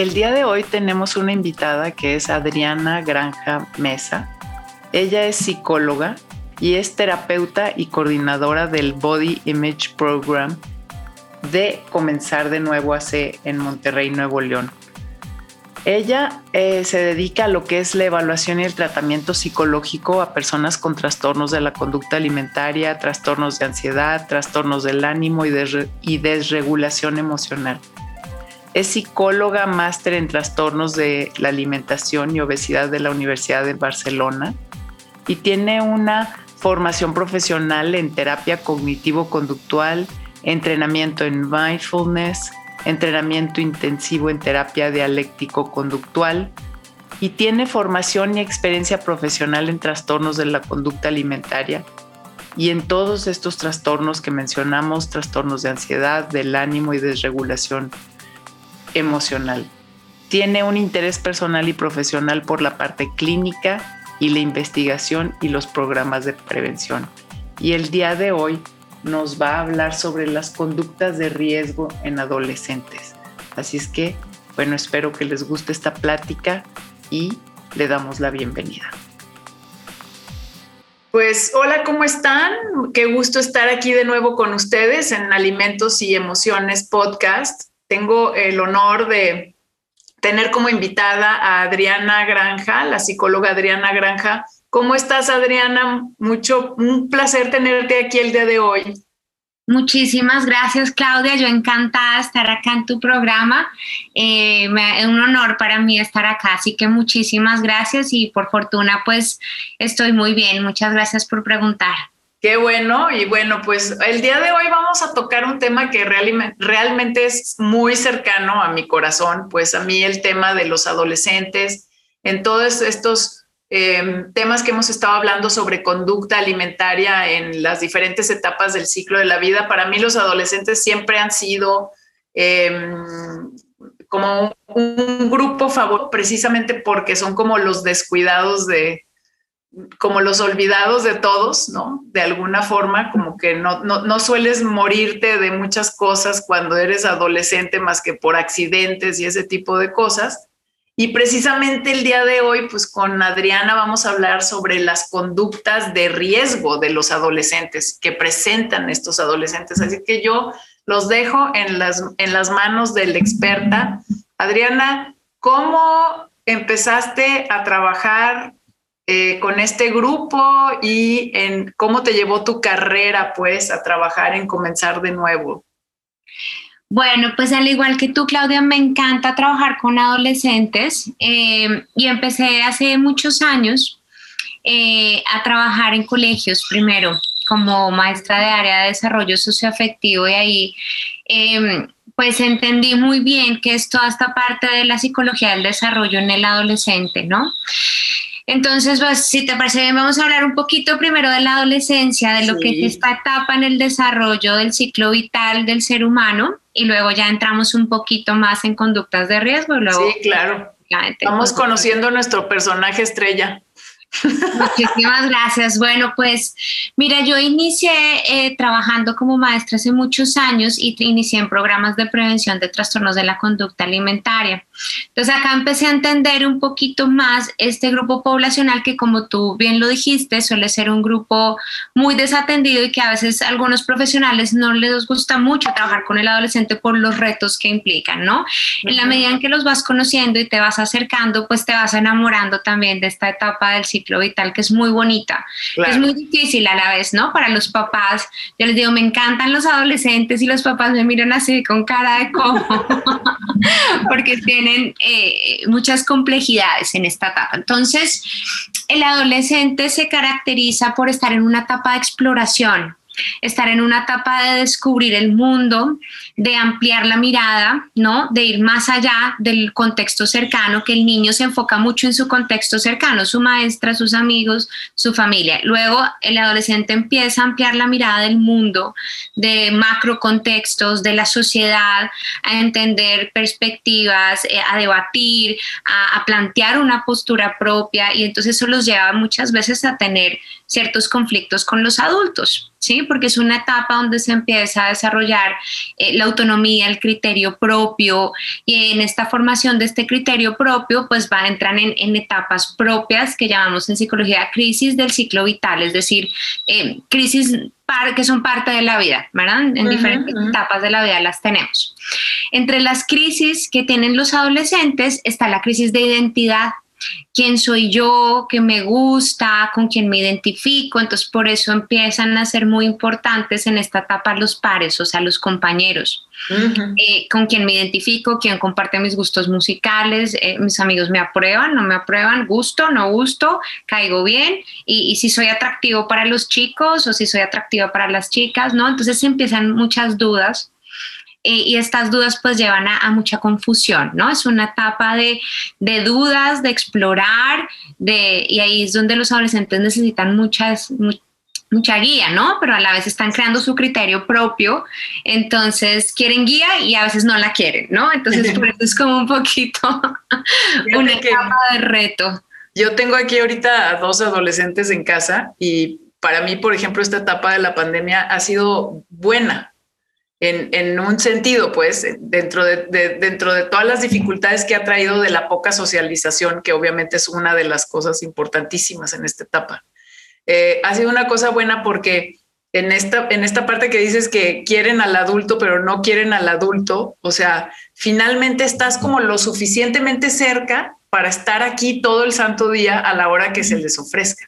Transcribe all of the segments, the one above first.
El día de hoy tenemos una invitada que es Adriana Granja Mesa. Ella es psicóloga y es terapeuta y coordinadora del Body Image Program de Comenzar de Nuevo AC en Monterrey, Nuevo León. Ella eh, se dedica a lo que es la evaluación y el tratamiento psicológico a personas con trastornos de la conducta alimentaria, trastornos de ansiedad, trastornos del ánimo y, y desregulación emocional. Es psicóloga máster en trastornos de la alimentación y obesidad de la Universidad de Barcelona y tiene una formación profesional en terapia cognitivo-conductual, entrenamiento en mindfulness, entrenamiento intensivo en terapia dialéctico-conductual y tiene formación y experiencia profesional en trastornos de la conducta alimentaria. Y en todos estos trastornos que mencionamos, trastornos de ansiedad, del ánimo y desregulación emocional. Tiene un interés personal y profesional por la parte clínica y la investigación y los programas de prevención. Y el día de hoy nos va a hablar sobre las conductas de riesgo en adolescentes. Así es que, bueno, espero que les guste esta plática y le damos la bienvenida. Pues hola, ¿cómo están? Qué gusto estar aquí de nuevo con ustedes en Alimentos y Emociones Podcast tengo el honor de tener como invitada a Adriana Granja, la psicóloga Adriana Granja. ¿Cómo estás, Adriana? Mucho, un placer tenerte aquí el día de hoy. Muchísimas gracias, Claudia. Yo encantada de estar acá en tu programa. Eh, es un honor para mí estar acá, así que muchísimas gracias y por fortuna, pues estoy muy bien. Muchas gracias por preguntar. Qué bueno, y bueno, pues el día de hoy vamos a tocar un tema que realmente es muy cercano a mi corazón, pues a mí el tema de los adolescentes, en todos estos em, temas que hemos estado hablando sobre conducta alimentaria en las diferentes etapas del ciclo de la vida, para mí los adolescentes siempre han sido em, como un grupo favorito, precisamente porque son como los descuidados de, como los olvidados de todos, ¿no? De alguna forma, como que no, no, sueles morirte de muchas cosas cuando eres adolescente más que por accidentes y ese tipo de cosas. Y precisamente el día de hoy, pues con Adriana vamos a hablar sobre las conductas de riesgo de los adolescentes que presentan estos adolescentes. Así que yo los dejo en las, en las manos de la experta. Adriana, ¿cómo empezaste a trabajar eh, con este grupo y en cómo te llevó tu carrera, pues, a trabajar en comenzar de nuevo. Bueno, pues al igual que tú, Claudia, me encanta trabajar con adolescentes eh, y empecé hace muchos años eh, a trabajar en colegios primero como maestra de área de desarrollo socioafectivo y ahí em, pues entendí muy bien que es toda esta parte de la psicología del desarrollo en el adolescente, ¿no? Entonces, pues, si te parece bien, vamos a hablar un poquito primero de la adolescencia, de lo que es esta etapa en el desarrollo del ciclo vital del ser humano, y luego ya entramos un poquito más en conductas de riesgo. luego, sí, claro. Vamos conociendo nuestro personaje estrella. Muchísimas gracias. Bueno, pues mira, yo inicié eh, trabajando como maestra hace muchos años y inicié en programas de prevención de trastornos de la conducta alimentaria. Entonces acá empecé a entender un poquito más este grupo poblacional que como tú bien lo dijiste, suele ser un grupo muy desatendido y que a veces algunos profesionales no les gusta mucho trabajar con el adolescente por los retos que implican, ¿no? En la medida en que los vas conociendo y te vas acercando, pues te vas enamorando también de esta etapa del ciclo vital que es muy bonita, es muy difícil a la vez, ¿no? Para los papás, yo les digo, me encantan los adolescentes y los papás me miran así con cara de cómo, porque tienen eh, muchas complejidades en esta etapa. Entonces, el adolescente se caracteriza por estar en una etapa de exploración, estar en una etapa de descubrir el mundo, de ampliar la mirada, ¿no? De ir más allá del contexto cercano, que el niño se enfoca mucho en su contexto cercano, su maestra, sus amigos, su familia. Luego el adolescente empieza a ampliar la mirada del mundo, de macro contextos, de la sociedad, a entender perspectivas, eh, a debatir, a, a plantear una postura propia y entonces eso los lleva muchas veces a tener ciertos conflictos con los adultos, ¿sí? Porque es una etapa donde se empieza a desarrollar eh, la autonomía, el criterio propio, y en esta formación de este criterio propio, pues va a entrar en, etapas propias que llamamos en psicología crisis del ciclo vital, es decir, eh, crisis que son parte de la vida, ¿verdad? En diferentes etapas de la vida las tenemos. Entre las crisis que tienen los adolescentes está la crisis de identidad, quién soy yo, qué me gusta, con quién me identifico. Entonces, por eso empiezan a ser muy importantes en esta etapa los pares, o sea, los compañeros, eh, con quién me identifico, quién comparte mis gustos musicales, eh, mis amigos me aprueban, no me aprueban, gusto, no gusto, caigo bien, y, y, si soy atractivo para los chicos o si soy atractiva para las chicas, ¿no? Entonces empiezan muchas dudas eh, y estas dudas pues llevan a, mucha confusión, ¿no? Es una etapa de, dudas, de explorar, de, y ahí es donde los adolescentes necesitan muchas, mucha guía, ¿no? Pero a la vez están creando su criterio propio, entonces quieren guía y a veces no la quieren, ¿no? Entonces por eso es como un poquito una etapa de reto. Yo tengo aquí ahorita a dos adolescentes en casa y para mí, por ejemplo, esta etapa de la pandemia ha sido buena en, un sentido, pues, dentro de, dentro de todas las dificultades que ha traído de la poca socialización, que obviamente es una de las cosas importantísimas en esta etapa. Eh, ha sido una cosa buena porque en esta, en esta parte que dices que quieren al adulto, pero no quieren al adulto, o sea, finalmente estás como lo suficientemente cerca para estar aquí todo el santo día a la hora que se les ofrezca.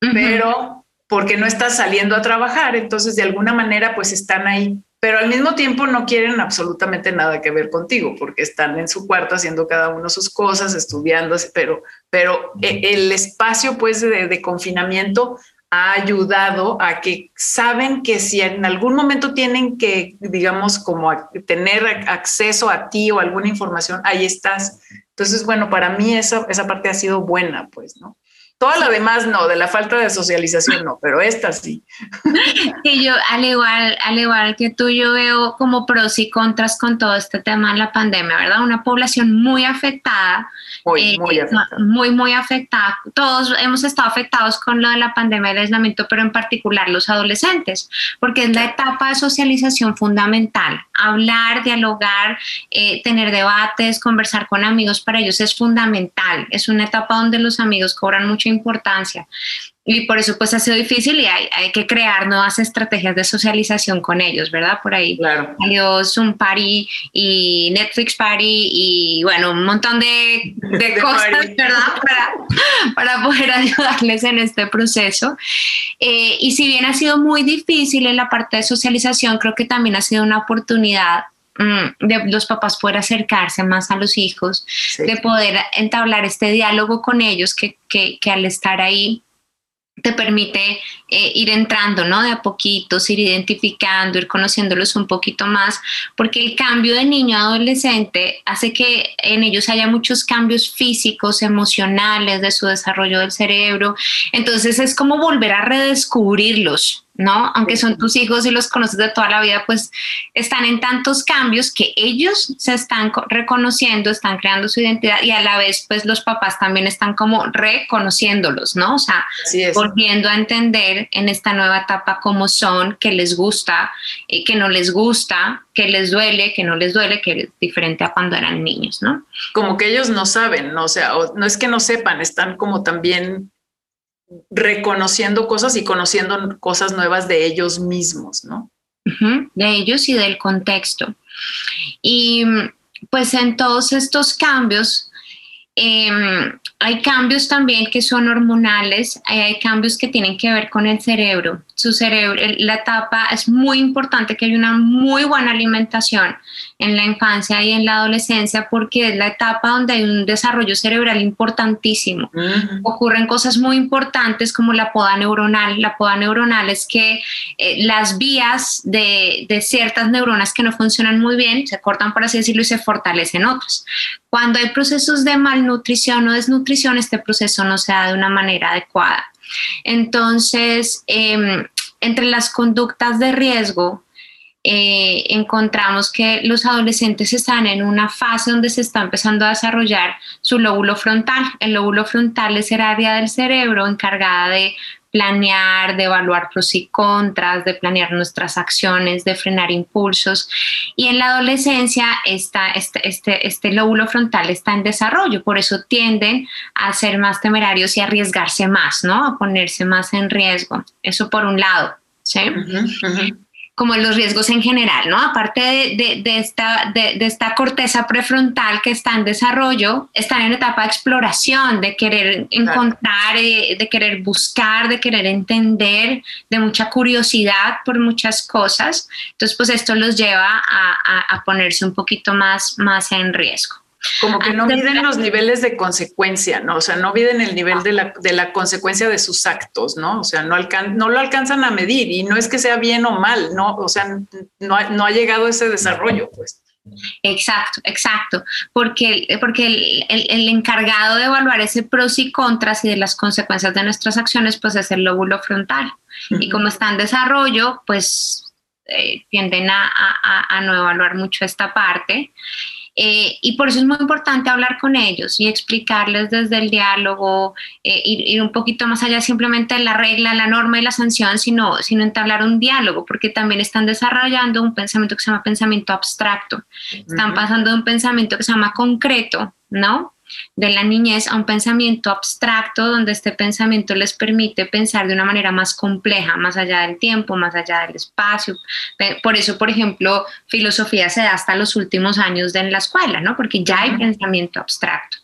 Pero porque no estás saliendo a trabajar, entonces de alguna manera pues están ahí pero al mismo tiempo no quieren absolutamente nada que ver contigo, porque están en su cuarto haciendo cada uno sus cosas, estudiando, pero, pero e, el espacio pues de, confinamiento ha ayudado a que saben que si en algún momento tienen que, digamos, como tener acceso a ti o alguna información, ahí estás. Entonces, bueno, para mí esa, esa parte ha sido buena, pues, ¿no? Toda la demás no, de la falta de socialización no, pero esta sí. Sí, yo al igual, al igual que tú, yo veo como pros y contras con todo este tema de la pandemia, ¿verdad? Una población muy afectada. Muy, eh, muy afectada. Muy, muy afectada. Todos hemos estado afectados con lo de la pandemia del aislamiento, pero en particular los adolescentes, porque es la etapa de socialización fundamental. Hablar, dialogar, eh, tener debates, conversar con amigos, para ellos es fundamental. Es una etapa donde los amigos cobran mucho importancia. Y por eso pues ha sido difícil y hay, hay, que crear nuevas estrategias de socialización con ellos, ¿verdad? Por ahí claro. salió Zoom Party y Netflix Party y bueno, un montón de, de, cosas, ¿verdad? Para, para, poder ayudarles en este proceso. Eh, y si bien ha sido muy difícil en la parte de socialización, creo que también ha sido una oportunidad de los papás poder acercarse más a los hijos, de poder entablar este diálogo con ellos que, que, que al estar ahí te permite eh, ir entrando, ¿no? De a poquitos, ir identificando, ir conociéndolos un poquito más, porque el cambio de niño a adolescente hace que en ellos haya muchos cambios físicos, emocionales, de su desarrollo del cerebro. Entonces es como volver a redescubrirlos, ¿no? Aunque son tus hijos y los conoces de toda la vida, pues están en tantos cambios que ellos se están reconociendo, están creando su identidad y a la vez, pues los papás también están como reconociéndolos, ¿no? O sea, volviendo a entender en esta nueva etapa cómo son, qué les gusta, eh, qué no les gusta, qué les duele, qué no les duele, que es diferente a cuando eran niños, ¿no? Como que ellos no saben, ¿no? O sea, no es que no sepan, están como también reconociendo cosas y conociendo cosas nuevas de ellos mismos, ¿no? de ellos y del contexto. Y pues en todos estos cambios, em, hay cambios también que son hormonales, hay cambios que tienen que ver con el cerebro. Su cerebro, la etapa es muy importante que haya una muy buena alimentación en la infancia y en la adolescencia porque es la etapa donde hay un desarrollo cerebral importantísimo. Ocurren cosas muy importantes como la poda neuronal. La poda neuronal es que eh, las vías de, de ciertas neuronas que no funcionan muy bien se cortan, por así decirlo, y se fortalecen otras. Cuando hay procesos de malnutrición o desnutrición, este proceso no se da de una manera adecuada. Entonces, em, entre las conductas de riesgo, eh, encontramos que los adolescentes están en una fase donde se está empezando a desarrollar su lóbulo frontal. El lóbulo frontal es el área del cerebro encargada de planear, de evaluar pros y contras, de planear nuestras acciones, de frenar impulsos. Y en la adolescencia este, este, este lóbulo frontal está en desarrollo, por eso tienden a ser más temerarios y arriesgarse más, ¿no? A ponerse más en riesgo. Eso por un lado. ¿sí? Como los riesgos en general, ¿no? Aparte de, esta, de, esta corteza prefrontal que está en desarrollo, están en etapa de exploración, de querer encontrar, eh, de querer buscar, de querer entender, de mucha curiosidad por muchas cosas. Entonces, pues esto los lleva a, a ponerse un poquito más, más en riesgo. Como que no miden los niveles de consecuencia, ¿no? O sea, no miden el nivel de la, de la consecuencia de sus actos, ¿no? O sea, no, alcan no lo alcanzan a medir y no es que sea bien o mal, ¿no? O sea, no ha, no ha llegado ese desarrollo, pues. Exacto, exacto, porque, porque el, el, el, encargado de evaluar ese pros y contras y de las consecuencias de nuestras acciones, pues es el lóbulo frontal. Y como está en desarrollo, pues eh, tienden a, a, a, no evaluar mucho esta parte. Eh, y por eso es muy importante hablar con ellos y explicarles desde el diálogo, eh, ir, un poquito más allá simplemente de la regla, la norma y la sanción, sino, sino entablar un diálogo, porque también están desarrollando un pensamiento que se llama pensamiento abstracto. Están pasando de un pensamiento que se llama concreto, ¿no? De la niñez a un pensamiento abstracto donde este pensamiento les permite pensar de una manera más compleja, más allá del tiempo, más allá del espacio. Por eso, por ejemplo, filosofía se da hasta los últimos años de en la escuela, ¿no? Porque ya hay pensamiento abstracto.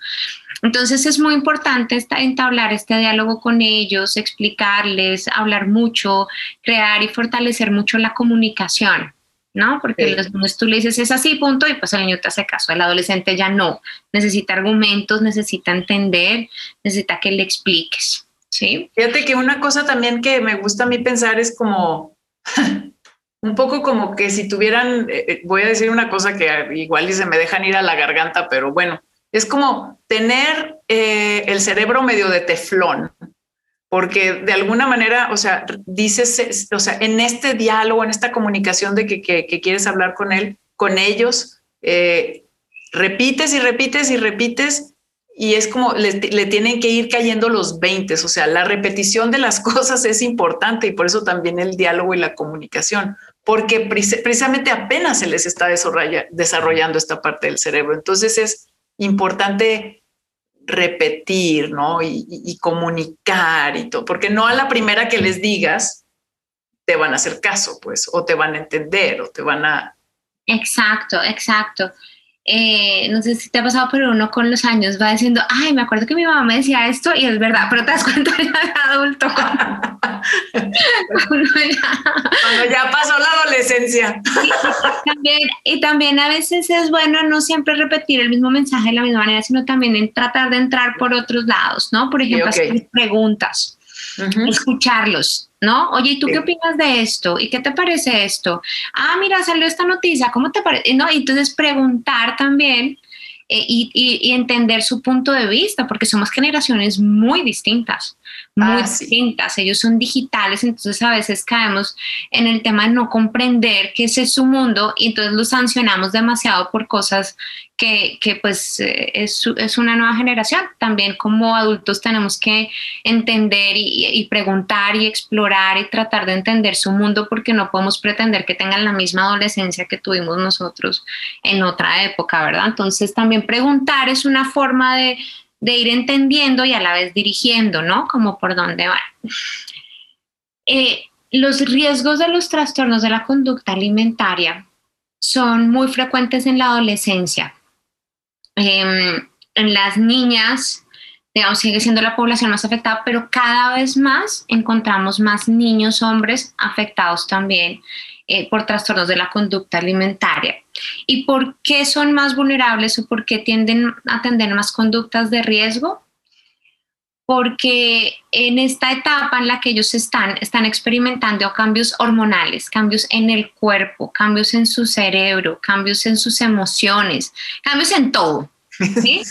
Entonces es muy importante entablar este diálogo con ellos, explicarles, hablar mucho, crear y fortalecer mucho la comunicación. ¿No? Porque los niños tú le dices es así, punto, y pues el niño te hace caso. El adolescente ya no. Necesita argumentos, necesita entender, necesita que le expliques, ¿sí? Fíjate que una cosa también que me gusta a mí pensar es como un poco como que si tuvieran, eh, eh, voy a decir una cosa que igual y se me dejan ir a la garganta, pero bueno, es como tener eh, el cerebro medio de teflón, porque de alguna manera, o sea, dices, o sea, en este diálogo, en esta comunicación de que, quieres hablar con él, con ellos, eh, repites y repites y repites y es como le, tienen que ir cayendo los 20, o sea, la repetición de las cosas es importante y por eso también el diálogo y la comunicación, porque precisamente apenas se les está desarrollando esta parte del cerebro. Entonces es importante repetir, ¿no? Y, comunicar y todo, porque no a la primera que les digas te van a hacer caso, pues, o te van a entender, o te van a... Exacto, exacto. Eh, no sé si te ha pasado, pero uno con los años va diciendo, ay, me acuerdo que mi mamá me decía esto y es verdad, pero te das cuenta ya de adulto. Cuando, ya, pasó la adolescencia. Y, también, y también a veces es bueno no siempre repetir el mismo mensaje de la misma manera, sino también en tratar de entrar por otros lados, ¿no? Por ejemplo, hacer preguntas, escucharlos ¿no? Oye, ¿y tú qué opinas de esto? ¿Y qué te parece esto? Ah, mira, salió esta noticia, ¿cómo te parece? ¿No? Entonces preguntar también eh, y, entender su punto de vista, porque somos generaciones muy distintas, muy ah, distintas. Ellos son digitales, entonces a veces caemos en el tema de no comprender que ese es su mundo y entonces los sancionamos demasiado por cosas que, que pues eh, es, es, una nueva generación. También como adultos tenemos que entender y, y, preguntar y explorar y tratar de entender su mundo porque no podemos pretender que tengan la misma adolescencia que tuvimos nosotros en otra época, ¿verdad? Entonces también preguntar es una forma de, de ir entendiendo y a la vez dirigiendo, ¿no? Como por dónde van. Eh, los riesgos de los trastornos de la conducta alimentaria son muy frecuentes en la adolescencia. Em, en las niñas digamos, sigue siendo la población más afectada, pero cada vez más encontramos más niños, hombres afectados también eh, por trastornos de la conducta alimentaria. ¿Y por qué son más vulnerables o por qué tienden a tener más conductas de riesgo? porque en esta etapa en la que ellos están, están experimentando cambios hormonales, cambios en el cuerpo, cambios en su cerebro, cambios en sus emociones, cambios en todo. ¿sí?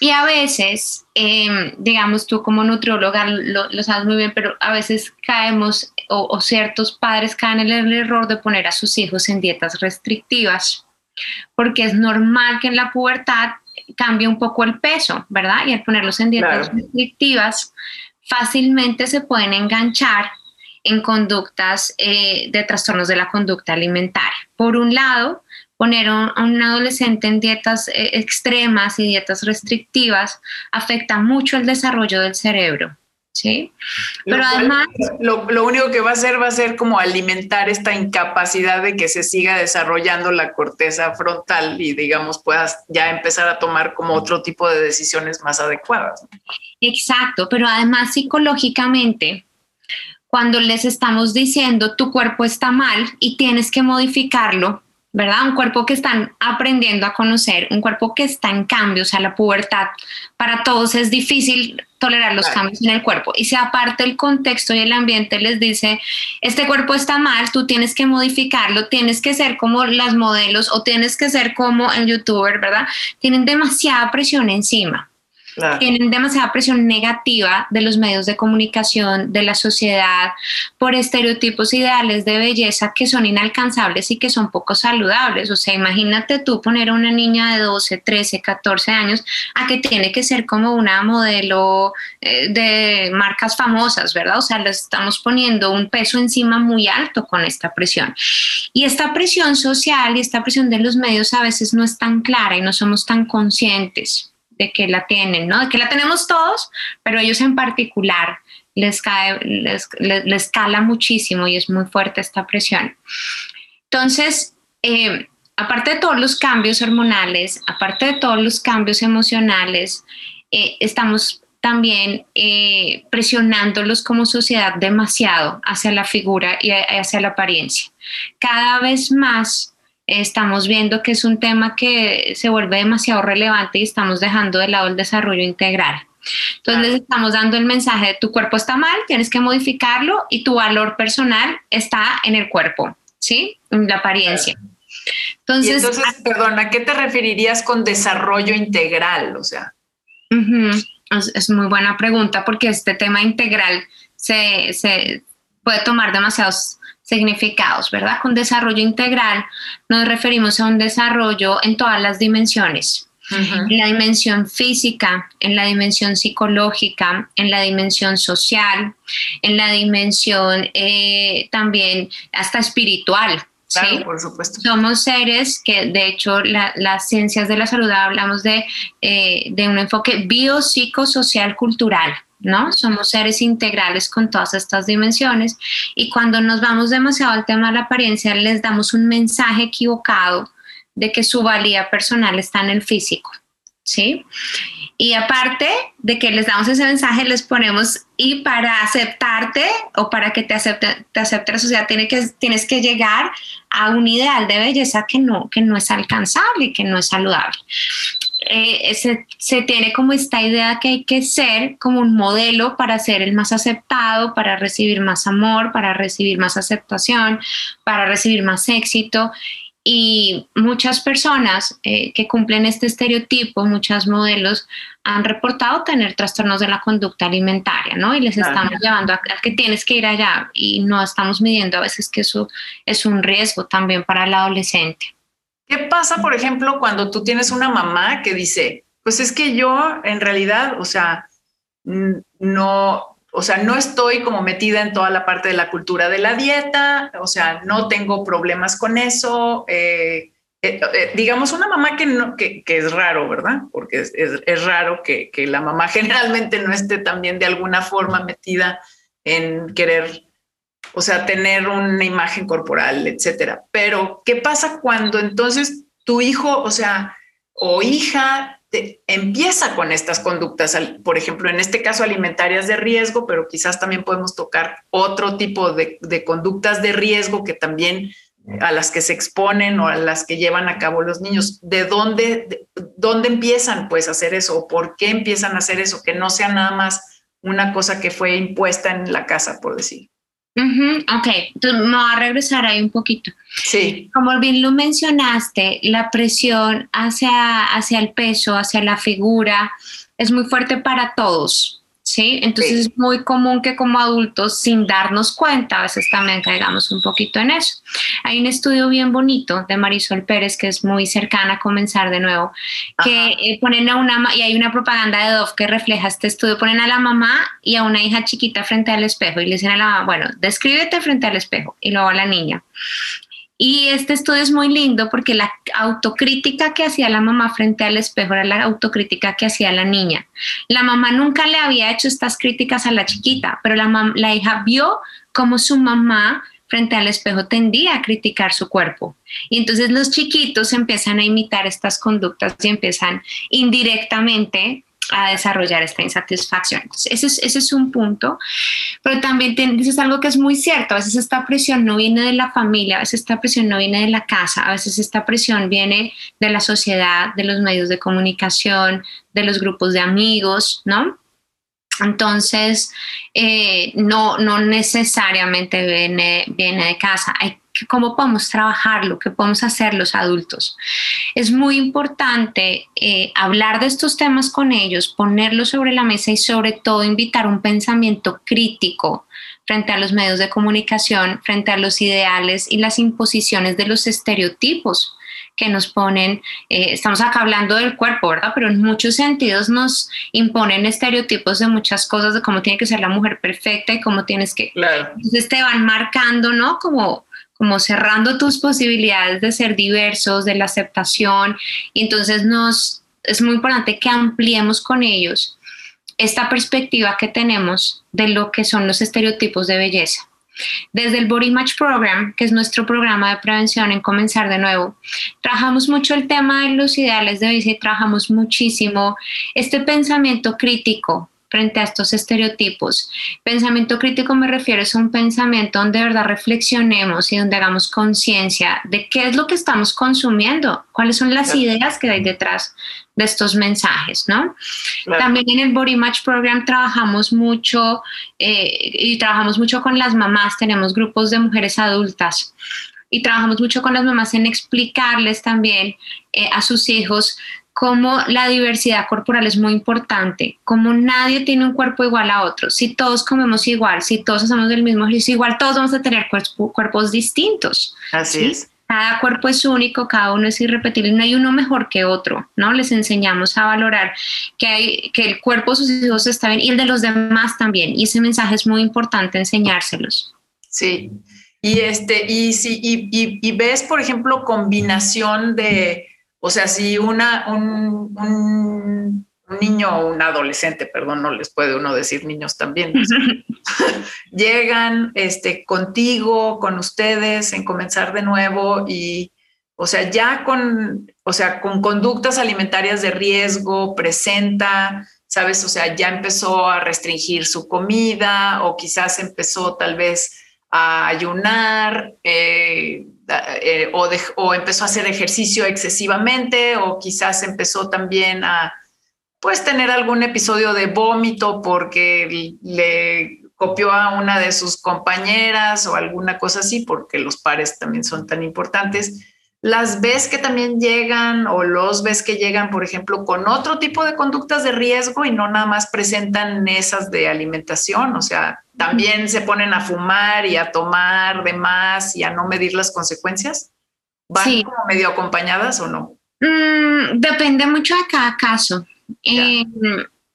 Y a veces, em, digamos tú como nutrióloga lo, sabes muy bien, pero a veces caemos o, ciertos padres caen en el error de poner a sus hijos en dietas restrictivas, porque es normal que en la pubertad cambie un poco el peso, ¿verdad? Y al ponerlos en dietas restrictivas, fácilmente se pueden enganchar en conductas eh, de trastornos de la conducta alimentaria. Por un lado, poner a un adolescente en dietas eh, extremas y dietas restrictivas afecta mucho el desarrollo del cerebro. ¿sí? Pero además... Lo, único que va a hacer va a ser como alimentar esta incapacidad de que se siga desarrollando la corteza frontal y digamos puedas ya empezar a tomar como otro tipo de decisiones más adecuadas. Exacto, pero además psicológicamente, cuando les estamos diciendo tu cuerpo está mal y tienes que modificarlo, ¿verdad? Un cuerpo que están aprendiendo a conocer, un cuerpo que está en cambio, o sea, la pubertad, para todos es difícil tolerar los cambios en el cuerpo. Y si aparte el contexto y el ambiente les dice, este cuerpo está mal, tú tienes que modificarlo, tienes que ser como las modelos o tienes que ser como el youtuber, ¿verdad? Tienen demasiada presión encima. Tienen demasiada presión negativa de los medios de comunicación, de la sociedad, por estereotipos ideales de belleza que son inalcanzables y que son poco saludables. O sea, imagínate tú poner a una niña de 12, 13, 14 años a que tiene que ser como una modelo eh, de marcas famosas, ¿verdad? O sea, le estamos poniendo un peso encima muy alto con esta presión. Y esta presión social y esta presión de los medios a veces no es tan clara y no somos tan conscientes de que la tienen, ¿no? De que la tenemos todos, pero ellos en particular les, cae, les, les, cala muchísimo y es muy fuerte esta presión. Entonces, eh, aparte de todos los cambios hormonales, aparte de todos los cambios emocionales, eh, estamos también eh, presionándolos como sociedad demasiado hacia la figura y hacia la apariencia. Cada vez más estamos viendo que es un tema que se vuelve demasiado relevante y estamos dejando de lado el desarrollo integral. Entonces estamos dando el mensaje de tu cuerpo está mal, tienes que modificarlo y tu valor personal está en el cuerpo, ¿sí? En la apariencia. Entonces, entonces perdón, ¿a qué te referirías con desarrollo integral? O sea. es, es, muy buena pregunta porque este tema integral se, se puede tomar demasiados significados, ¿verdad? Con desarrollo integral nos referimos a un desarrollo en todas las dimensiones. En la dimensión física, en la dimensión psicológica, en la dimensión social, en la dimensión eh, también hasta espiritual, Claro, por supuesto. Somos seres que, de hecho, las ciencias de la salud hablamos de, eh, de un enfoque biopsicosocial cultural. ¿No? Somos seres integrales con todas estas dimensiones y cuando nos vamos demasiado al tema de la apariencia les damos un mensaje equivocado de que su valía personal está en el físico, ¿sí? Y aparte de que les damos ese mensaje, les ponemos, y para aceptarte o para que te acepte, te acepte la sociedad, tiene que, tienes que llegar a un ideal de belleza que no, que no es alcanzable, que no es saludable. Eh, se, tiene como esta idea que hay que ser como un modelo para ser el más aceptado, para recibir más amor, para recibir más aceptación, para recibir más éxito. Y muchas personas eh, que cumplen este estereotipo, muchos modelos, han reportado tener trastornos de la conducta alimentaria, ¿no? Y les estamos llevando a, que tienes que ir allá y no estamos midiendo a veces que eso es un riesgo también para el adolescente. ¿Qué pasa, por ejemplo, cuando tú tienes una mamá que dice, pues es que yo en realidad, o sea, no, o sea, no estoy como metida en toda la parte de la cultura de la dieta, o sea, no tengo problemas con eso. Eh, eh, eh, digamos, una mamá que, no, que, es raro, ¿verdad? Porque es, raro que, la mamá generalmente no esté también de alguna forma metida en querer o sea, tener una imagen corporal, etcétera. Pero, ¿qué pasa cuando entonces tu hijo, o sea, o hija empieza con estas conductas, por ejemplo, en este caso alimentarias de riesgo, pero quizás también podemos tocar otro tipo de, conductas de riesgo que también a las que se exponen o a las que llevan a cabo los niños. ¿De dónde, dónde empiezan pues a hacer eso o por qué empiezan a hacer eso? Que no sea nada más una cosa que fue impuesta en la casa, por decir. Ok, entonces me voy a regresar ahí un poquito. Sí. Como bien lo mencionaste, la presión hacia, hacia el peso, hacia la figura, es muy fuerte para todos. ¿Sí? Entonces es muy común que como adultos, sin darnos cuenta, a veces también caigamos un poquito en eso. Hay un estudio bien bonito de Marisol Pérez, que es muy cercana a comenzar de nuevo, que eh, ponen a una, y hay una propaganda de Dove que refleja este estudio, ponen a la mamá y a una hija chiquita frente al espejo y le dicen a la mamá, bueno, descríbete frente al espejo y luego a la niña. Y este estudio es muy lindo porque la autocrítica que hacía la mamá frente al espejo era la autocrítica que hacía la niña. La mamá nunca le había hecho estas críticas a la chiquita, pero la, hija vio cómo su mamá frente al espejo tendía a criticar su cuerpo. Y entonces los chiquitos empiezan a imitar estas conductas y empiezan indirectamente a desarrollar esta insatisfacción. ese, es, ese es un punto, pero también dices algo que es muy cierto, a veces esta presión no viene de la familia, a veces esta presión no viene de la casa, a veces esta presión viene de la sociedad, de los medios de comunicación, de los grupos de amigos, ¿no? Entonces, eh, no, no necesariamente viene, viene de casa. Hay cómo podemos trabajarlo, qué podemos hacer los adultos. Es muy importante eh, hablar de estos temas con ellos, ponerlos sobre la mesa y sobre todo invitar un pensamiento crítico frente a los medios de comunicación, frente a los ideales y las imposiciones de los estereotipos que nos ponen, eh, estamos acá hablando del cuerpo, ¿verdad? Pero en muchos sentidos nos imponen estereotipos de muchas cosas, de cómo tiene que ser la mujer perfecta y cómo tienes que... Claro. Entonces te van marcando, ¿no? Como como cerrando tus posibilidades de ser diversos, de la aceptación, entonces nos, es muy importante que ampliemos con ellos esta perspectiva que tenemos de lo que son los estereotipos de belleza. Desde el Body Match Program, que es nuestro programa de prevención en Comenzar de Nuevo, trabajamos mucho el tema de los ideales de belleza y trabajamos muchísimo este pensamiento crítico frente a estos estereotipos. Pensamiento crítico me refiero a un pensamiento donde de verdad reflexionemos y donde hagamos conciencia de qué es lo que estamos consumiendo, cuáles son las ideas que hay detrás de estos mensajes, ¿no? También en el Body Match Program trabajamos mucho eh, y trabajamos mucho con las mamás, tenemos grupos de mujeres adultas y trabajamos mucho con las mamás en explicarles también eh, a sus hijos cómo la diversidad corporal es muy importante, como nadie tiene un cuerpo igual a otro. Si todos comemos igual, si todos hacemos el mismo ejercicio igual, todos vamos a tener cuerpos distintos. Así es. Cada cuerpo es único, cada uno es irrepetible, no hay uno mejor que otro, ¿no? Les enseñamos a valorar que, hay, que el cuerpo de sus hijos está bien y el de los demás también. Y ese mensaje es muy importante enseñárselos. Sí. Y, este, y, si, y ves, por ejemplo, combinación de, o sea, si una, un, niño o un adolescente, perdón, no les puede uno decir niños también, llegan este, contigo, con ustedes, en comenzar de nuevo y, o sea, ya con, o sea, con conductas alimentarias de riesgo, presenta, ¿sabes? O sea, ya empezó a restringir su comida o quizás empezó tal vez a ayunar. Eh, eh, o, empezó a hacer ejercicio excesivamente o quizás empezó también a pues tener algún episodio de vómito porque le copió a una de sus compañeras o alguna cosa así, porque los pares también son tan importantes. Las ves que también llegan o los ves que llegan, por ejemplo, con otro tipo de conductas de riesgo y no nada más presentan esas de alimentación, o sea, también se ponen a fumar y a tomar de más y a no medir las consecuencias? ¿Van como medio acompañadas o no? Mm, depende mucho de cada caso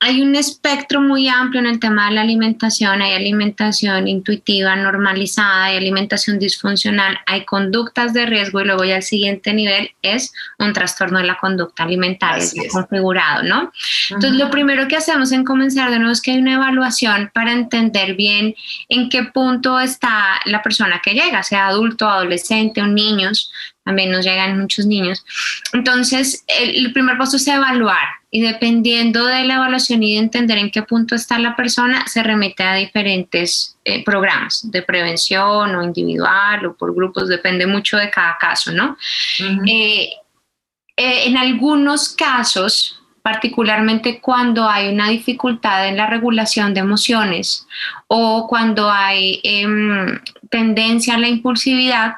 hay un espectro muy amplio en el tema de la alimentación. Hay alimentación intuitiva normalizada, hay alimentación disfuncional, hay conductas de riesgo y luego ya el siguiente nivel es un trastorno de la conducta alimentaria configurado, ¿no? Entonces, lo primero que hacemos en comenzar de nuevo es que hay una evaluación para entender bien en qué punto está la persona que llega, sea adulto, adolescente o niños. También nos llegan muchos niños. Entonces, el primer paso es evaluar y dependiendo de la evaluación y de entender en qué punto está la persona, se remite a diferentes eh, programas de prevención o individual o por grupos, depende mucho de cada caso, ¿no? Eh, eh, en algunos casos, particularmente cuando hay una dificultad en la regulación de emociones o cuando hay em, tendencia a la impulsividad,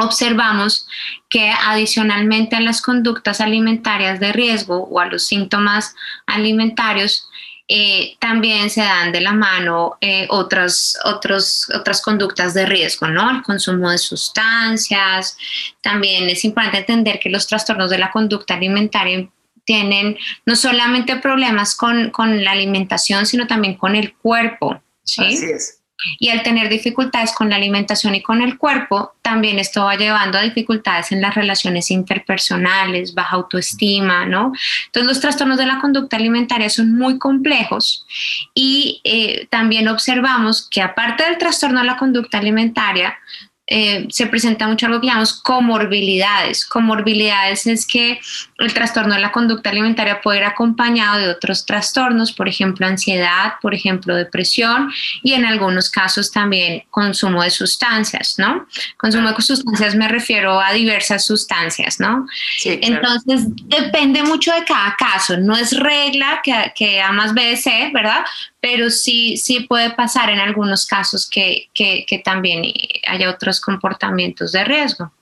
observamos que adicionalmente a las conductas alimentarias de riesgo o a los síntomas alimentarios, eh, también se dan de la mano eh, otras, otras conductas de riesgo, ¿no? El consumo de sustancias. También es importante entender que los trastornos de la conducta alimentaria tienen no solamente problemas con, con la alimentación, sino también con el cuerpo. ¿sí? Así es. Y al tener dificultades con la alimentación y con el cuerpo, también esto va llevando a dificultades en las relaciones interpersonales, baja autoestima, ¿no? Entonces los trastornos de la conducta alimentaria son muy complejos y eh, también observamos que aparte del trastorno de la conducta alimentaria, eh, se presenta mucho algo que llamamos comorbilidades. Comorbilidades es que el trastorno de la conducta alimentaria puede ir acompañado de otros trastornos, por ejemplo, ansiedad, por ejemplo, depresión y en algunos casos también consumo de sustancias, ¿no? Consumo de sustancias me refiero a diversas sustancias, ¿no? Entonces, depende mucho de cada caso. No es regla que, que A más B C, ¿verdad? Pero sí, sí puede pasar en algunos casos que, también haya otros comportamientos de riesgo.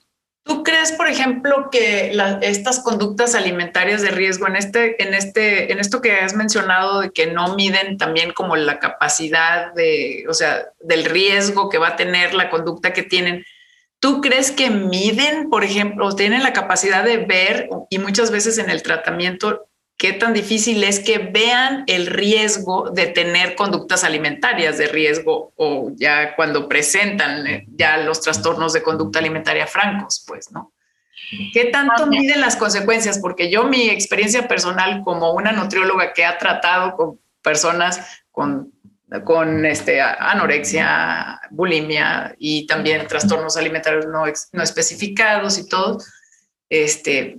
¿Tú crees, por ejemplo, que estas conductas alimentarias de riesgo, en, este, en, este, en esto que has mencionado, de que no miden también como la capacidad de, o sea, del riesgo que va a tener la conducta que tienen, ¿tú crees que miden, por ejemplo, o tienen la capacidad de ver, y muchas veces en el tratamiento qué tan difícil es que vean el riesgo de tener conductas alimentarias de riesgo o ya cuando presentan eh, ya los trastornos de conducta alimentaria francos, pues, ¿no? ¿Qué tanto miden las consecuencias? Porque yo mi experiencia personal como una nutrióloga que ha tratado con personas con, con este, anorexia, bulimia y también trastornos alimentarios no, no especificados y todo, este,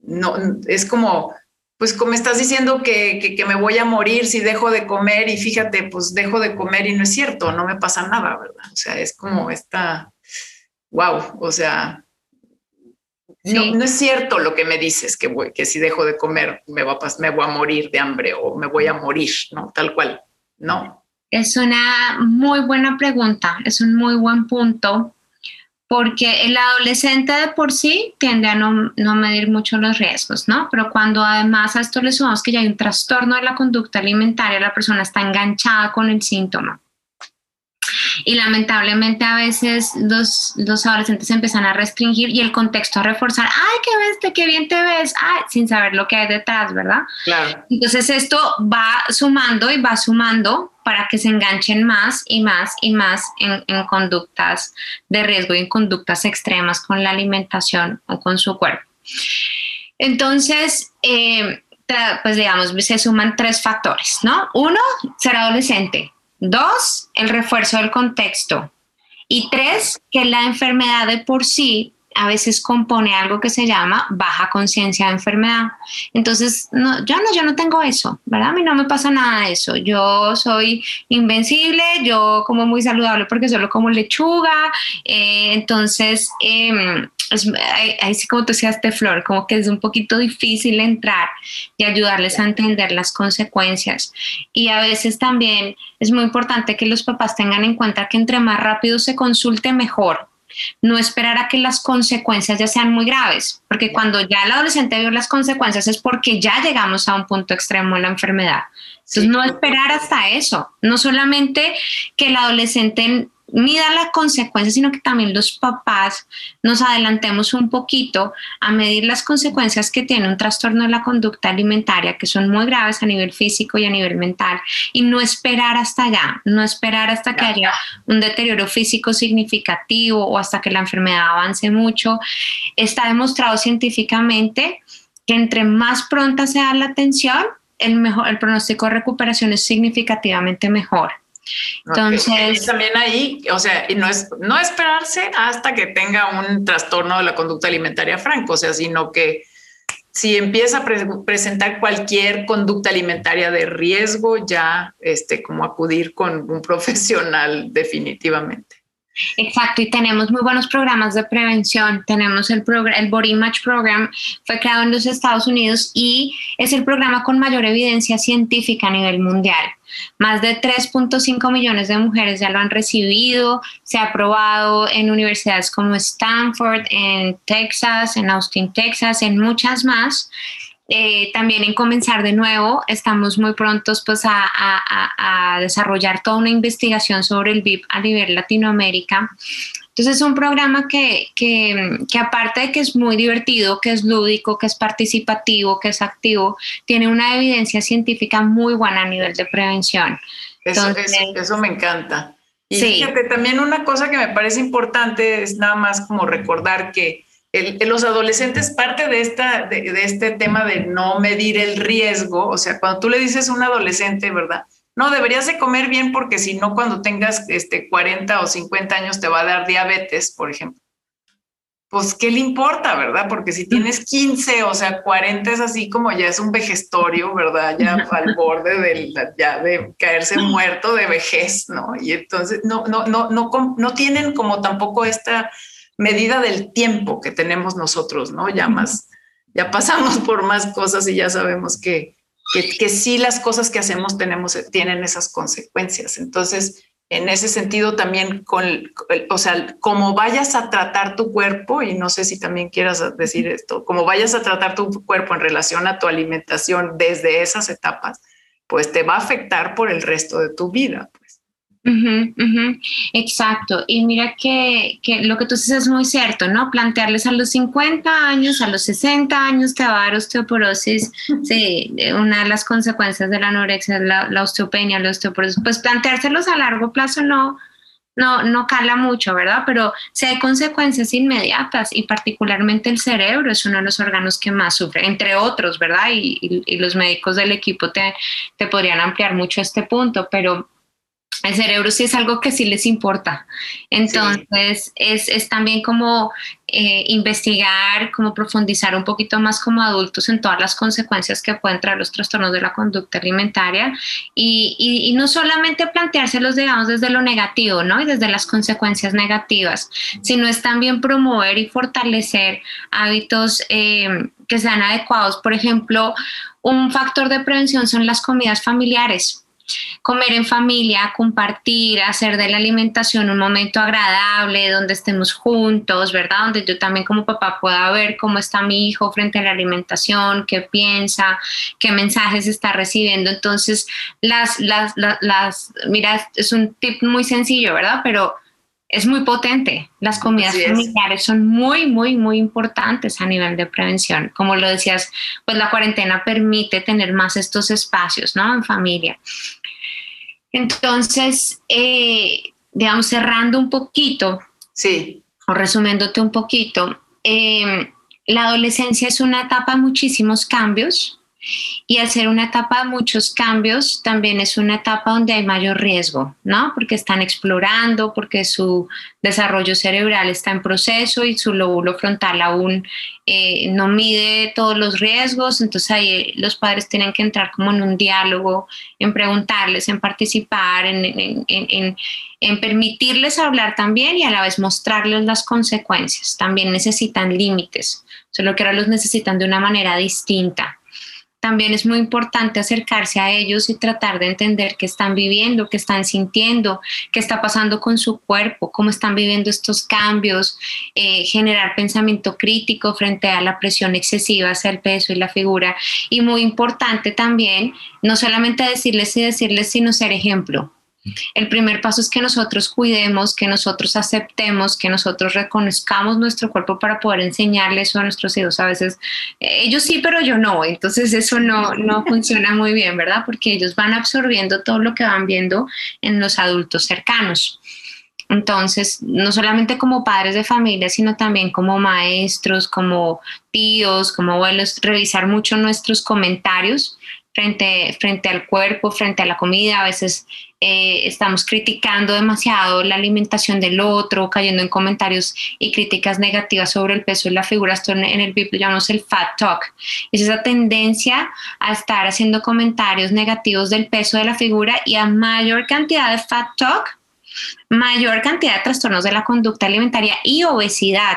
no, es como pues como estás diciendo que, me voy a morir si dejo de comer y fíjate, pues dejo de comer y no es cierto, no me pasa nada, ¿verdad? O sea, es como esta, wow, o sea, no, es cierto lo que me dices, que, voy, que si dejo de comer me, va me voy a morir de hambre o me voy a morir, ¿no? Tal cual, no. Es una muy buena pregunta, es un muy buen punto porque el adolescente de por sí tiende a no, medir mucho los riesgos, ¿no? Pero cuando además a esto le sumamos que ya hay un trastorno de la conducta alimentaria, la persona está enganchada con el síntoma. Y lamentablemente a veces los, los adolescentes empiezan a restringir y el contexto a reforzar, ay, qué ves, qué bien te ves, ay, sin saber lo que hay detrás, ¿verdad? Claro. Entonces esto va sumando y va sumando para que se enganchen más y más y más en, conductas de riesgo y en conductas extremas con la alimentación o con su cuerpo. Entonces, eh, pues digamos, se suman tres factores, ¿no? Uno, ser adolescente. Dos, el refuerzo del contexto. Y tres, que la enfermedad de por sí a veces compone algo que se llama baja conciencia de enfermedad. Entonces, no, yo no, yo no tengo eso, ¿verdad? A mí no me pasa nada de eso. Yo soy invencible, yo como muy saludable porque solo como lechuga. Eh, entonces, eh, ahí sí como tú decías, Flor, como que es un poquito difícil entrar y ayudarles a entender las consecuencias. Y a veces también es muy importante que los papás tengan en cuenta que entre más rápido se consulte, mejor no esperar a que las consecuencias ya sean muy graves, porque cuando ya el adolescente vio las consecuencias es porque ya llegamos a un punto extremo de la enfermedad. Entonces, no esperar hasta eso, no solamente que el adolescente mida las consecuencias, sino que también los papás nos adelantemos un poquito a medir las consecuencias que tiene un trastorno de la conducta alimentaria, que son muy graves a nivel físico y a nivel mental, y no esperar hasta allá, no esperar hasta que haya un deterioro físico significativo o hasta que la enfermedad avance mucho. Está demostrado científicamente que entre más pronta sea la atención, el, mejor, el pronóstico de recuperación es significativamente mejor. Entonces. también ahí, o sea, no es no esperarse hasta que tenga un trastorno de la conducta alimentaria franco, o sea, sino que si empieza a presentar cualquier conducta alimentaria de riesgo, ya este, como acudir con un profesional definitivamente. Exacto, y tenemos muy buenos programas de prevención. Tenemos el, el Body Match Program, fue creado en los Estados Unidos y es el programa con mayor evidencia científica a nivel mundial. Más de 3.5 millones de mujeres ya lo han recibido, se ha aprobado en universidades como Stanford, en Texas, en Austin, Texas, en muchas más. Eh, también en comenzar de nuevo, estamos muy prontos pues a, desarrollar toda una investigación sobre el VIP a nivel Latinoamérica. Entonces es un programa que, que, aparte de que es muy divertido, que es lúdico, que es participativo, que es activo, tiene una evidencia científica muy buena a nivel de prevención. Eso, eso, me encanta. Y fíjate, también una cosa que me parece importante es nada más como recordar que los adolescentes, parte de, esta, de, este tema de no medir el riesgo, o sea, cuando tú le dices a un adolescente, ¿verdad? No, deberías de comer bien porque si no, cuando tengas este, 40 o 50 años te va a dar diabetes, por ejemplo. Pues, ¿qué le importa, verdad? Porque si tienes 15, o sea, 40 es así como ya es un vejestorio, ¿verdad? Ya al borde del, ya de caerse muerto de vejez, ¿no? Y entonces no, no, no, no, no tienen como tampoco esta medida del tiempo que tenemos nosotros, ¿no? Ya más, ya pasamos por más cosas y ya sabemos que, que, que sí las cosas que hacemos tenemos, tienen esas consecuencias. Entonces, en ese sentido también, con, o sea, como vayas a tratar tu cuerpo, y no sé si también quieras decir esto, como vayas a tratar tu cuerpo en relación a tu alimentación desde esas etapas, pues te va a afectar por el resto de tu vida. Exacto. Y mira que, lo que tú dices es muy cierto, ¿no? Plantearles a los 50 años, a los 60 años te va a dar osteoporosis. Sí, una de las consecuencias de la anorexia es la, osteopenia, la osteoporosis. Pues planteárselos a largo plazo no, no, no cala mucho, ¿verdad? Pero si hay consecuencias inmediatas y particularmente el cerebro es uno de los órganos que más sufre, entre otros, ¿verdad? Y, los médicos del equipo te, te podrían ampliar mucho este punto, pero el cerebro sí es algo que sí les importa. Entonces, es, también como eh, investigar, como profundizar un poquito más como adultos en todas las consecuencias que pueden traer los trastornos de la conducta alimentaria y, no solamente planteárselos, digamos, desde lo negativo, ¿no? Y desde las consecuencias negativas, sino es también promover y fortalecer hábitos eh, que sean adecuados. Por ejemplo, un factor de prevención son las comidas familiares comer en familia, compartir, hacer de la alimentación un momento agradable, donde estemos juntos, ¿verdad? Donde yo también como papá pueda ver cómo está mi hijo frente a la alimentación, qué piensa, qué mensajes está recibiendo. Entonces, las, las, las, mira, es un tip muy sencillo, ¿verdad? Pero es muy potente. Las comidas familiares son muy, muy, muy importantes a nivel de prevención. Como lo decías, pues la cuarentena permite tener más estos espacios, ¿no? En familia. Entonces, eh, digamos, cerrando un poquito, sí. o resumiéndote un poquito, eh, la adolescencia es una etapa de muchísimos cambios y al ser una etapa de muchos cambios, también es una etapa donde hay mayor riesgo, ¿no? Porque están explorando, porque su desarrollo cerebral está en proceso y su lóbulo frontal aún eh, no mide todos los riesgos, entonces ahí eh, los padres tienen que entrar como en un diálogo, en preguntarles, en participar, en, en permitirles hablar también y a la vez mostrarles las consecuencias. También necesitan límites, solo que ahora los necesitan de una manera distinta también es muy importante acercarse a ellos y tratar de entender qué están viviendo, qué están sintiendo, qué está pasando con su cuerpo, cómo están viviendo estos cambios, eh, generar pensamiento crítico frente a la presión excesiva hacia el peso y la figura. Y muy importante también, no solamente decirles y decirles, sino ser ejemplo. El primer paso es que nosotros cuidemos, que nosotros aceptemos, que nosotros reconozcamos nuestro cuerpo para poder enseñarle eso a nuestros hijos. A veces eh, ellos sí, pero yo no. Entonces eso no, no funciona muy bien, ¿verdad? Porque ellos van absorbiendo todo lo que van viendo en los adultos cercanos. Entonces, no solamente como padres de familia, sino también como maestros, como tíos, como abuelos, revisar mucho nuestros comentarios frente, frente al cuerpo, frente a la comida. A veces eh, estamos criticando demasiado la alimentación del otro, cayendo en comentarios y críticas negativas sobre el peso y la figura. Esto en, el VIP llamamos el fat talk. Es esa tendencia a estar haciendo comentarios negativos del peso de la figura y a mayor cantidad de fat talk, mayor cantidad de trastornos de la conducta alimentaria y obesidad.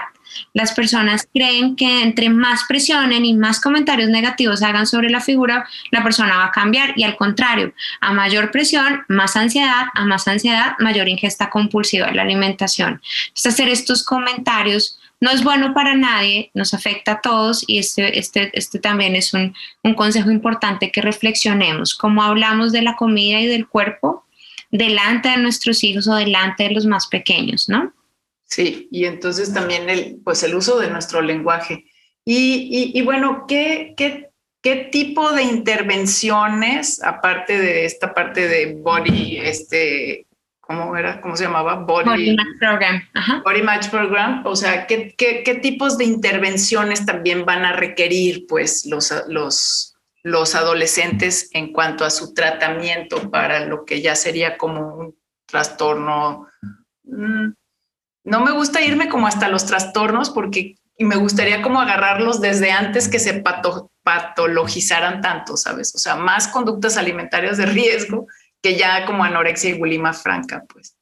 Las personas creen que entre más presionen y más comentarios negativos hagan sobre la figura, la persona va a cambiar y al contrario, a mayor presión, más ansiedad, a más ansiedad, mayor ingesta compulsiva de la alimentación. Entonces, hacer estos comentarios no es bueno para nadie, nos afecta a todos y este, este, este también es un, un consejo importante que reflexionemos. Como hablamos de la comida y del cuerpo, delante de nuestros hijos o delante de los más pequeños, ¿no? Sí, y entonces también el, pues el uso de nuestro lenguaje. Y, y, bueno, ¿qué, ¿qué, qué, tipo de intervenciones, aparte de esta parte de body, este, ¿cómo era? ¿Cómo se llamaba? Body, Match Program. Body Match Program. O sea, ¿qué, ¿qué, qué, tipos de intervenciones también van a requerir pues los, los, los adolescentes en cuanto a su tratamiento para lo que ya sería como un trastorno? Mm, no me gusta irme como hasta los trastornos porque me gustaría como agarrarlos desde antes que se patologizaran tanto, ¿sabes? O sea, más conductas alimentarias de riesgo que ya como anorexia y bulimia franca, pues.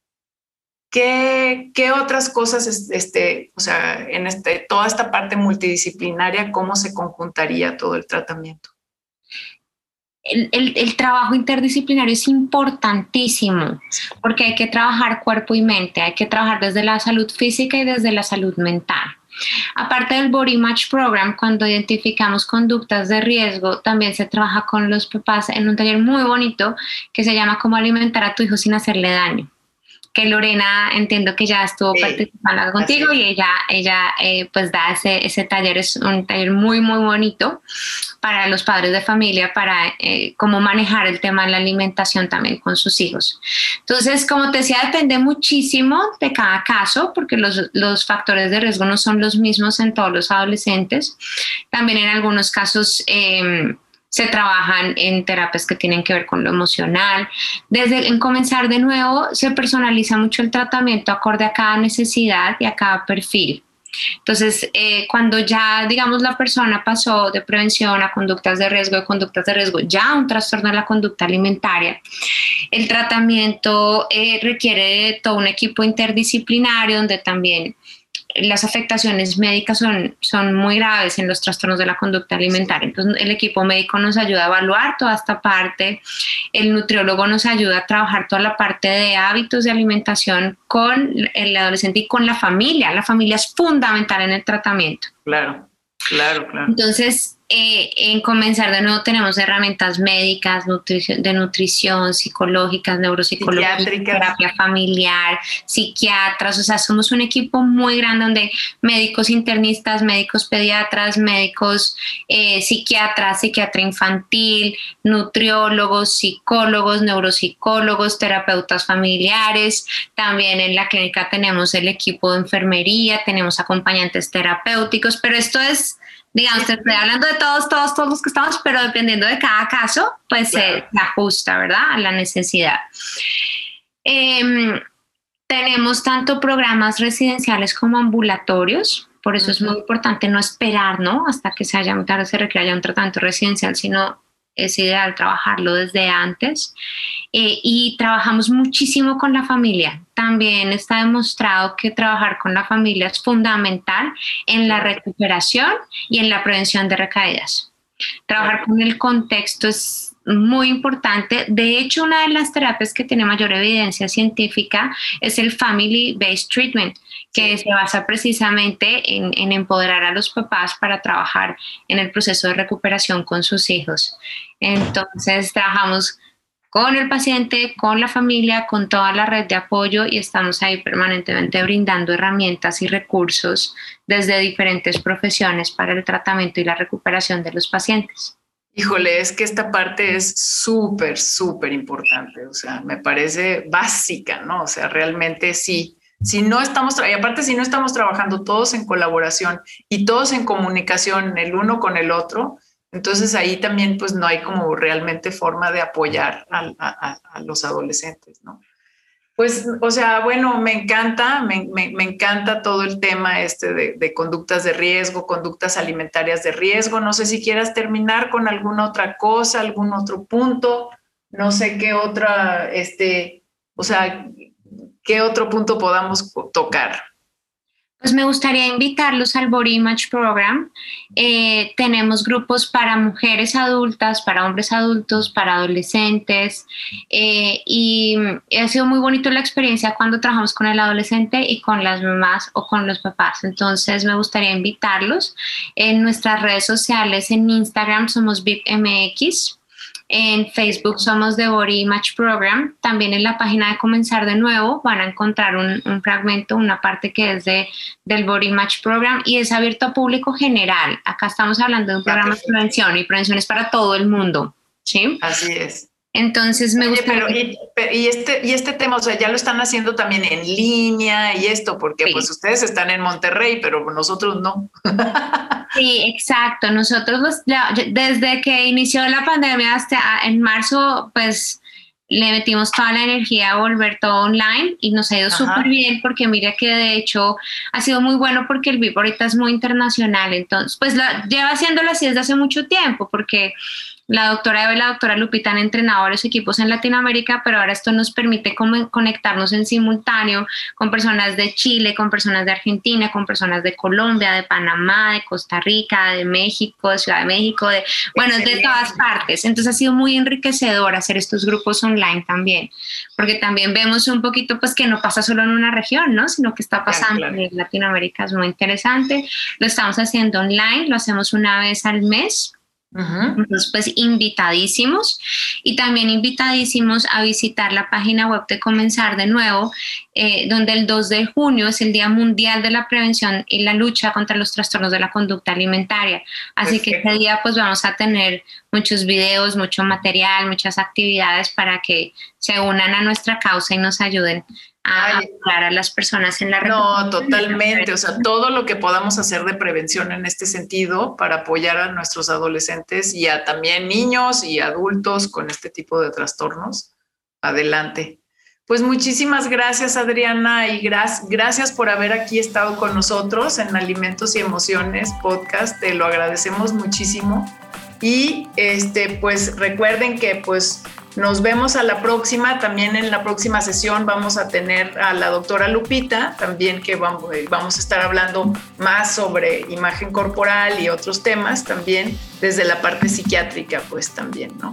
¿Qué, ¿Qué, otras cosas, este, o sea, en este, toda esta parte multidisciplinaria, cómo se conjuntaría todo el tratamiento? El, trabajo interdisciplinario es importantísimo porque hay que trabajar cuerpo y mente, hay que trabajar desde la salud física y desde la salud mental. Aparte del Body Match Program, cuando identificamos conductas de riesgo, también se trabaja con los papás en un taller muy bonito que se llama Cómo alimentar a tu hijo sin hacerle daño que Lorena entiendo que ya estuvo participando contigo y ella, ella eh, pues da ese, ese taller, es un taller muy, muy bonito para los padres de familia, para eh, cómo manejar el tema de la alimentación también con sus hijos. Entonces, como te decía, depende muchísimo de cada caso, porque los, los factores de riesgo no son los mismos en todos los adolescentes. También en algunos casos... Eh, se trabajan en terapias que tienen que ver con lo emocional. Desde en comenzar de nuevo, se personaliza mucho el tratamiento acorde a cada necesidad y a cada perfil. Entonces, eh, cuando ya, digamos, la persona pasó de prevención a conductas de riesgo, de conductas de riesgo, ya un trastorno de la conducta alimentaria, el tratamiento eh, requiere de todo un equipo interdisciplinario donde también las afectaciones médicas son, son muy graves en los trastornos de la conducta alimentaria. Entonces, el equipo médico nos ayuda a evaluar toda esta parte, el nutriólogo nos ayuda a trabajar toda la parte de hábitos de alimentación con el adolescente y con la familia. La familia es fundamental en el tratamiento. Claro, claro, claro. Entonces, eh, en comenzar de nuevo tenemos herramientas médicas, de nutrición, psicológicas, neuropsicológicas, terapia familiar, psiquiatras, o sea, somos un equipo muy grande donde médicos internistas, médicos pediatras, médicos eh, psiquiatras, psiquiatra infantil, nutriólogos, psicólogos, neuropsicólogos, terapeutas familiares, también en la clínica tenemos el equipo de enfermería, tenemos acompañantes terapéuticos, pero esto es digamos, te estoy hablando de todos, todos, todos los que estamos, pero dependiendo de cada caso, pues se ajusta, ¿verdad? A la necesidad. Em, tenemos tanto programas residenciales como ambulatorios, por eso es muy importante no esperar, ¿no? Hasta que se haya, se requiera un tratamiento residencial, sino es ideal trabajarlo desde antes. Eh, y trabajamos muchísimo con la familia. También está demostrado que trabajar con la familia es fundamental en la recuperación y en la prevención de recaídas. Trabajar con el contexto es muy importante. De hecho, una de las terapias que tiene mayor evidencia científica es el Family Based Treatment, que se basa precisamente en, en, empoderar a los papás para trabajar en el proceso de recuperación con sus hijos. Entonces, trabajamos con el paciente, con la familia, con toda la red de apoyo y estamos ahí permanentemente brindando herramientas y recursos desde diferentes profesiones para el tratamiento y la recuperación de los pacientes. Híjole, es que esta parte es súper, súper importante, o sea, me parece básica, ¿no? O sea, realmente sí, si no estamos, y aparte si no estamos trabajando todos en colaboración y todos en comunicación el uno con el otro, Entonces ahí también pues no hay como realmente forma de apoyar a, los adolescentes, ¿no? Pues, o sea, bueno, me encanta, me, encanta todo el tema este de, de, conductas de riesgo, conductas alimentarias de riesgo. No sé si quieras terminar con alguna otra cosa, algún otro punto, no sé qué otra, este, o sea, qué otro punto podamos tocar. Pues me gustaría invitarlos al Body Image Program. Eh, tenemos grupos para mujeres adultas, para hombres adultos, para adolescentes eh, y ha sido muy bonito la experiencia cuando trabajamos con el adolescente y con las mamás o con los papás. Entonces me gustaría invitarlos. En nuestras redes sociales, en Instagram somos VIPMX en Facebook somos The Body Image Program. También en la página de Comenzar de Nuevo van a encontrar un, fragmento, una parte que es de, del Body Image Program y es abierto a público general. Acá estamos hablando de un programa de prevención y prevención es para todo el mundo. ¿sí? Así es. Entonces me gusta. y, este, y este tema, o sea, ya lo están haciendo también en línea y esto, porque pues ustedes están en Monterrey, pero nosotros no. sí, exacto. Nosotros desde que inició la pandemia hasta en marzo, pues le metimos toda la energía a volver todo online y nos ha ido súper bien porque mira que de hecho ha sido muy bueno porque el VIP ahorita es muy internacional, entonces pues lleva haciéndolo así desde hace mucho tiempo porque la doctora Eva y la doctora Lupita han entrenado varios equipos en Latinoamérica, pero ahora esto nos permite conectarnos en simultáneo con personas de Chile, con personas de Argentina, con personas de Colombia, de Panamá, de Costa Rica, de México, de Ciudad de México, de, bueno, de todas partes. Entonces ha sido muy enriquecedor hacer estos grupos online también, porque también vemos un poquito pues que no pasa solo en una región, ¿no? Sino que está pasando en Latinoamérica, es muy interesante. Lo estamos haciendo online, lo hacemos una vez al mes entonces, pues invitadísimos y también invitadísimos a visitar la página web de Comenzar de nuevo, eh, donde el 2 de junio es el Día Mundial de la Prevención y la lucha contra los trastornos de la conducta alimentaria. Así que ese día pues vamos a tener muchos videos, mucho material, muchas actividades para que se unan a nuestra causa y nos ayuden a ayudar a las personas en la No, totalmente. O sea, todo lo que podamos hacer de prevención en este sentido para apoyar a nuestros adolescentes y a también niños y adultos con este tipo de trastornos. Adelante. Pues muchísimas gracias, Adriana, y gracias por haber aquí estado con nosotros en Alimentos y Emociones podcast. Te lo agradecemos muchísimo. Y este, pues recuerden que pues nos vemos a la próxima. También en la próxima sesión vamos a tener a la doctora Lupita, también que vamos, eh, vamos a estar hablando más sobre imagen corporal y otros temas también desde la parte psiquiátrica, pues también, ¿no?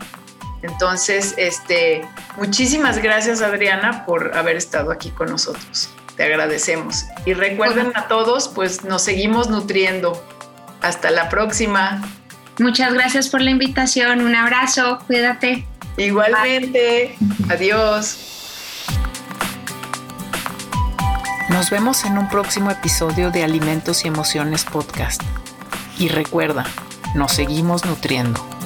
Entonces, este, muchísimas gracias Adriana por haber estado aquí con nosotros. Te agradecemos. Y recuerden a todos, pues nos seguimos nutriendo. Hasta la próxima. Muchas gracias por la invitación. Un abrazo. Cuídate. Igualmente. Adiós. Nos vemos en un próximo episodio de Alimentos y Emociones Podcast. Y recuerda, nos seguimos nutriendo.